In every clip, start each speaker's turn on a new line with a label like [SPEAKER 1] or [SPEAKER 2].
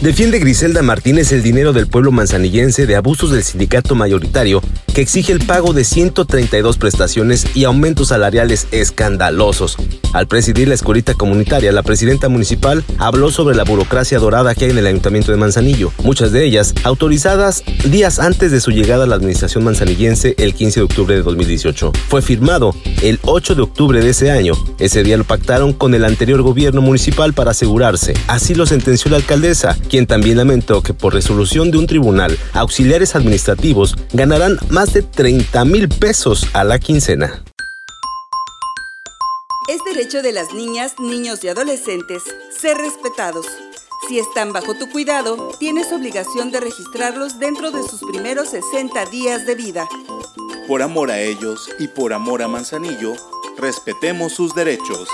[SPEAKER 1] Defiende Griselda Martínez el dinero del pueblo manzanillense de abusos del sindicato mayoritario que exige el pago de 132 prestaciones y aumentos salariales escandalosos. Al presidir la escuelita comunitaria, la presidenta municipal habló sobre la burocracia dorada que hay en el ayuntamiento de Manzanillo, muchas de ellas autorizadas días antes de su llegada a la administración manzanillense el 15 de octubre de 2018. Fue firmado el 8 de octubre de ese año. Ese día lo pactaron con el anterior gobierno municipal para asegurarse. Así lo sentenció la alcaldesa, quien también lamentó que por resolución de un tribunal, auxiliares administrativos ganarán más de 30 mil pesos a la quincena.
[SPEAKER 2] Es derecho de las niñas, niños y adolescentes ser respetados. Si están bajo tu cuidado, tienes obligación de registrarlos dentro de sus primeros 60 días de vida.
[SPEAKER 3] Por amor a ellos y por amor a Manzanillo, respetemos sus derechos.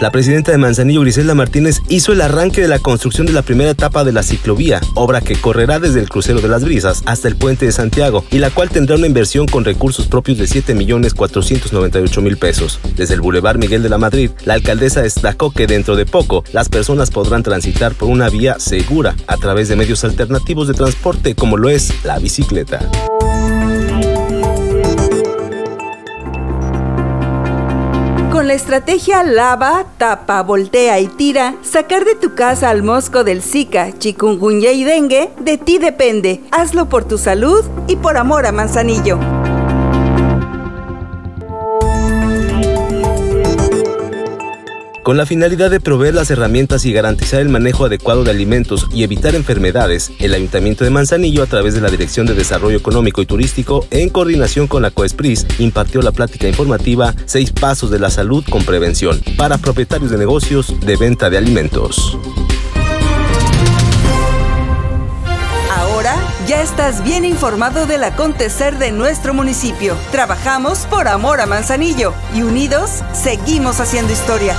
[SPEAKER 1] La presidenta de Manzanillo, Griselda Martínez, hizo el arranque de la construcción de la primera etapa de la ciclovía, obra que correrá desde el crucero de las Brisas hasta el puente de Santiago y la cual tendrá una inversión con recursos propios de 7.498.000 pesos. Desde el Boulevard Miguel de la Madrid, la alcaldesa destacó que dentro de poco las personas podrán transitar por una vía segura a través de medios alternativos de transporte como lo es la bicicleta.
[SPEAKER 2] Con la estrategia lava, tapa, voltea y tira, sacar de tu casa al mosco del Zika, chikungunya y dengue, de ti depende. Hazlo por tu salud y por amor a Manzanillo.
[SPEAKER 1] Con la finalidad de proveer las herramientas y garantizar el manejo adecuado de alimentos y evitar enfermedades, el Ayuntamiento de Manzanillo, a través de la Dirección de Desarrollo Económico y Turístico, en coordinación con la COESPRIS, impartió la plática informativa Seis Pasos de la Salud con Prevención para propietarios de negocios de venta de alimentos.
[SPEAKER 2] Ahora ya estás bien informado del acontecer de nuestro municipio. Trabajamos por amor a Manzanillo y unidos seguimos haciendo historia.